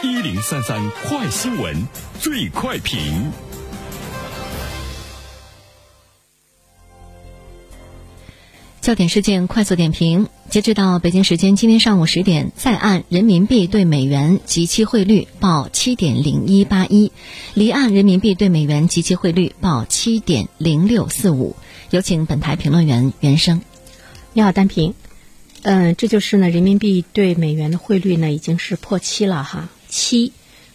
一零三三快新闻，最快评。焦点事件快速点评：截止到北京时间今天上午十点，在岸人民币对美元即期汇率报七点零一八一，离岸人民币对美元即期汇率报七点零六四五。有请本台评论员袁生。你好，单平。嗯，这就是呢，人民币对美元的汇率呢已经是破七了哈，七，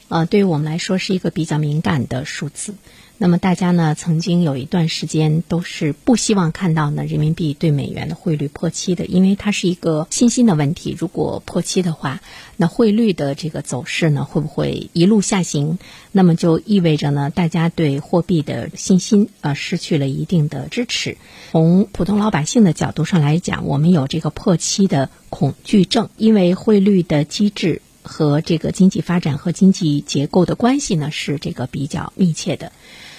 呃，对于我们来说是一个比较敏感的数字。那么大家呢，曾经有一段时间都是不希望看到呢人民币对美元的汇率破七的，因为它是一个信心的问题。如果破七的话，那汇率的这个走势呢会不会一路下行？那么就意味着呢，大家对货币的信心啊失去了一定的支持。从普通老百姓的角度上来讲，我们有这个破七的恐惧症，因为汇率的机制和这个经济发展和经济结构的关系呢是这个比较密切的。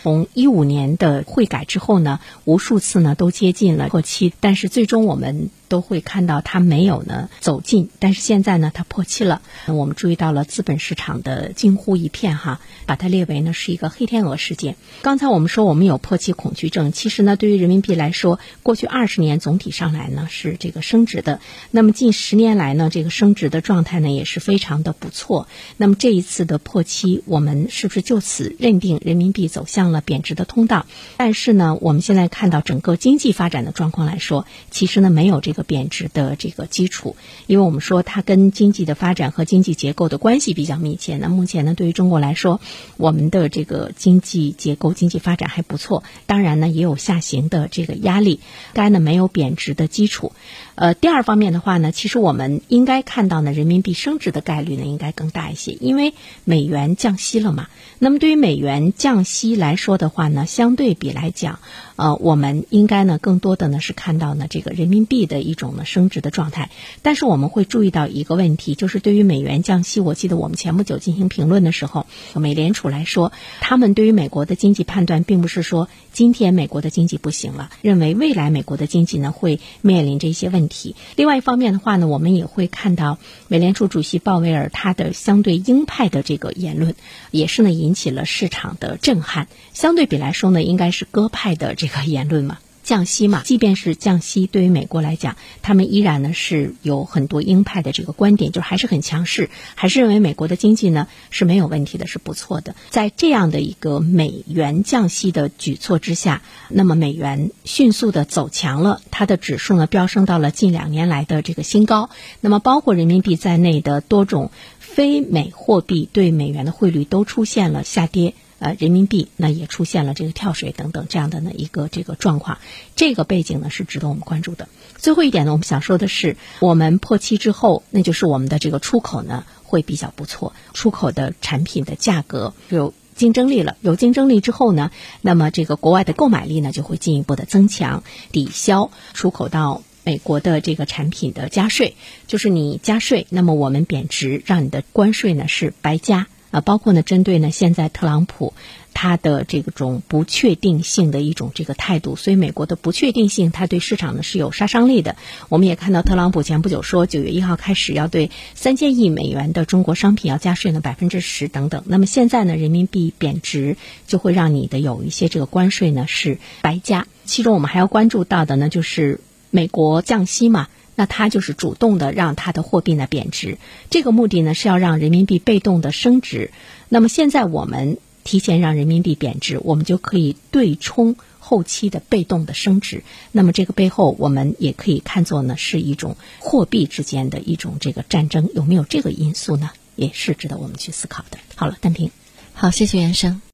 从一五年的汇改之后呢，无数次呢都接近了破七，但是最终我们都会看到它没有呢走近。但是现在呢，它破七了，我们注意到了资本市场的惊呼一片哈，把它列为呢是一个黑天鹅事件。刚才我们说我们有破七恐惧症，其实呢，对于人民币来说，过去二十年总体上来呢是这个升值的，那么近十年来呢，这个升值的状态呢也是非常的不错。那么这一次的破七，我们是不是就此认定人民币走向贬值的通道？但是呢，我们现在看到整个经济发展的状况来说，其实呢没有这个贬值的这个基础，因为我们说它跟经济的发展和经济结构的关系比较密切。那目前呢，对于中国来说，我们的这个经济结构、经济发展还不错，当然呢也有下行的这个压力，该呢没有贬值的基础。呃，第二方面的话呢，其实我们应该看到呢，人民币升值的概率呢应该更大一些，因为美元降息了嘛。那么对于美元降息来说说的话呢，相对比来讲，呃，我们应该呢更多的呢是看到呢这个人民币的一种呢升值的状态。但是我们会注意到一个问题，就是对于美元降息，我记得我们前不久进行评论的时候，美联储来说，他们对于美国的经济判断并不是说今天美国的经济不行了，认为未来美国的经济呢会面临着一些问题。另外一方面的话呢，我们也会看到美联储主席鲍威尔他的相对鹰派的这个言论，也是呢引起了市场的震撼。相对比来说呢，应该是鸽派的这个言论嘛。降息嘛，即便是降息，对于美国来讲，他们依然呢是有很多鹰派的这个观点，就是还是很强势，还是认为美国的经济呢是没有问题的，是不错的。在这样的一个美元降息的举措之下，那么美元迅速的走强了，它的指数呢飙升到了近两年来的这个新高。那么包括人民币在内的多种非美货币对美元的汇率都出现了下跌。呃，人民币那也出现了这个跳水等等这样的呢一个这个状况，这个背景呢是值得我们关注的。最后一点呢，我们想说的是，我们破期之后，那就是我们的这个出口呢会比较不错，出口的产品的价格有竞争力了，有竞争力之后呢，那么这个国外的购买力呢就会进一步的增强，抵消出口到美国的这个产品的加税，就是你加税，那么我们贬值，让你的关税呢是白加。啊，包括呢，针对呢，现在特朗普他的这种不确定性的一种这个态度，所以美国的不确定性，它对市场呢是有杀伤力的。我们也看到，特朗普前不久说，九月一号开始要对三千亿美元的中国商品要加税呢百分之十等等。那么现在呢，人民币贬值就会让你的有一些这个关税呢是白加。其中我们还要关注到的呢，就是美国降息嘛。那它就是主动的让它的货币呢贬值，这个目的呢是要让人民币被动的升值。那么现在我们提前让人民币贬值，我们就可以对冲后期的被动的升值。那么这个背后，我们也可以看作呢是一种货币之间的一种这个战争，有没有这个因素呢？也是值得我们去思考的。好了，单平，好，谢谢袁生。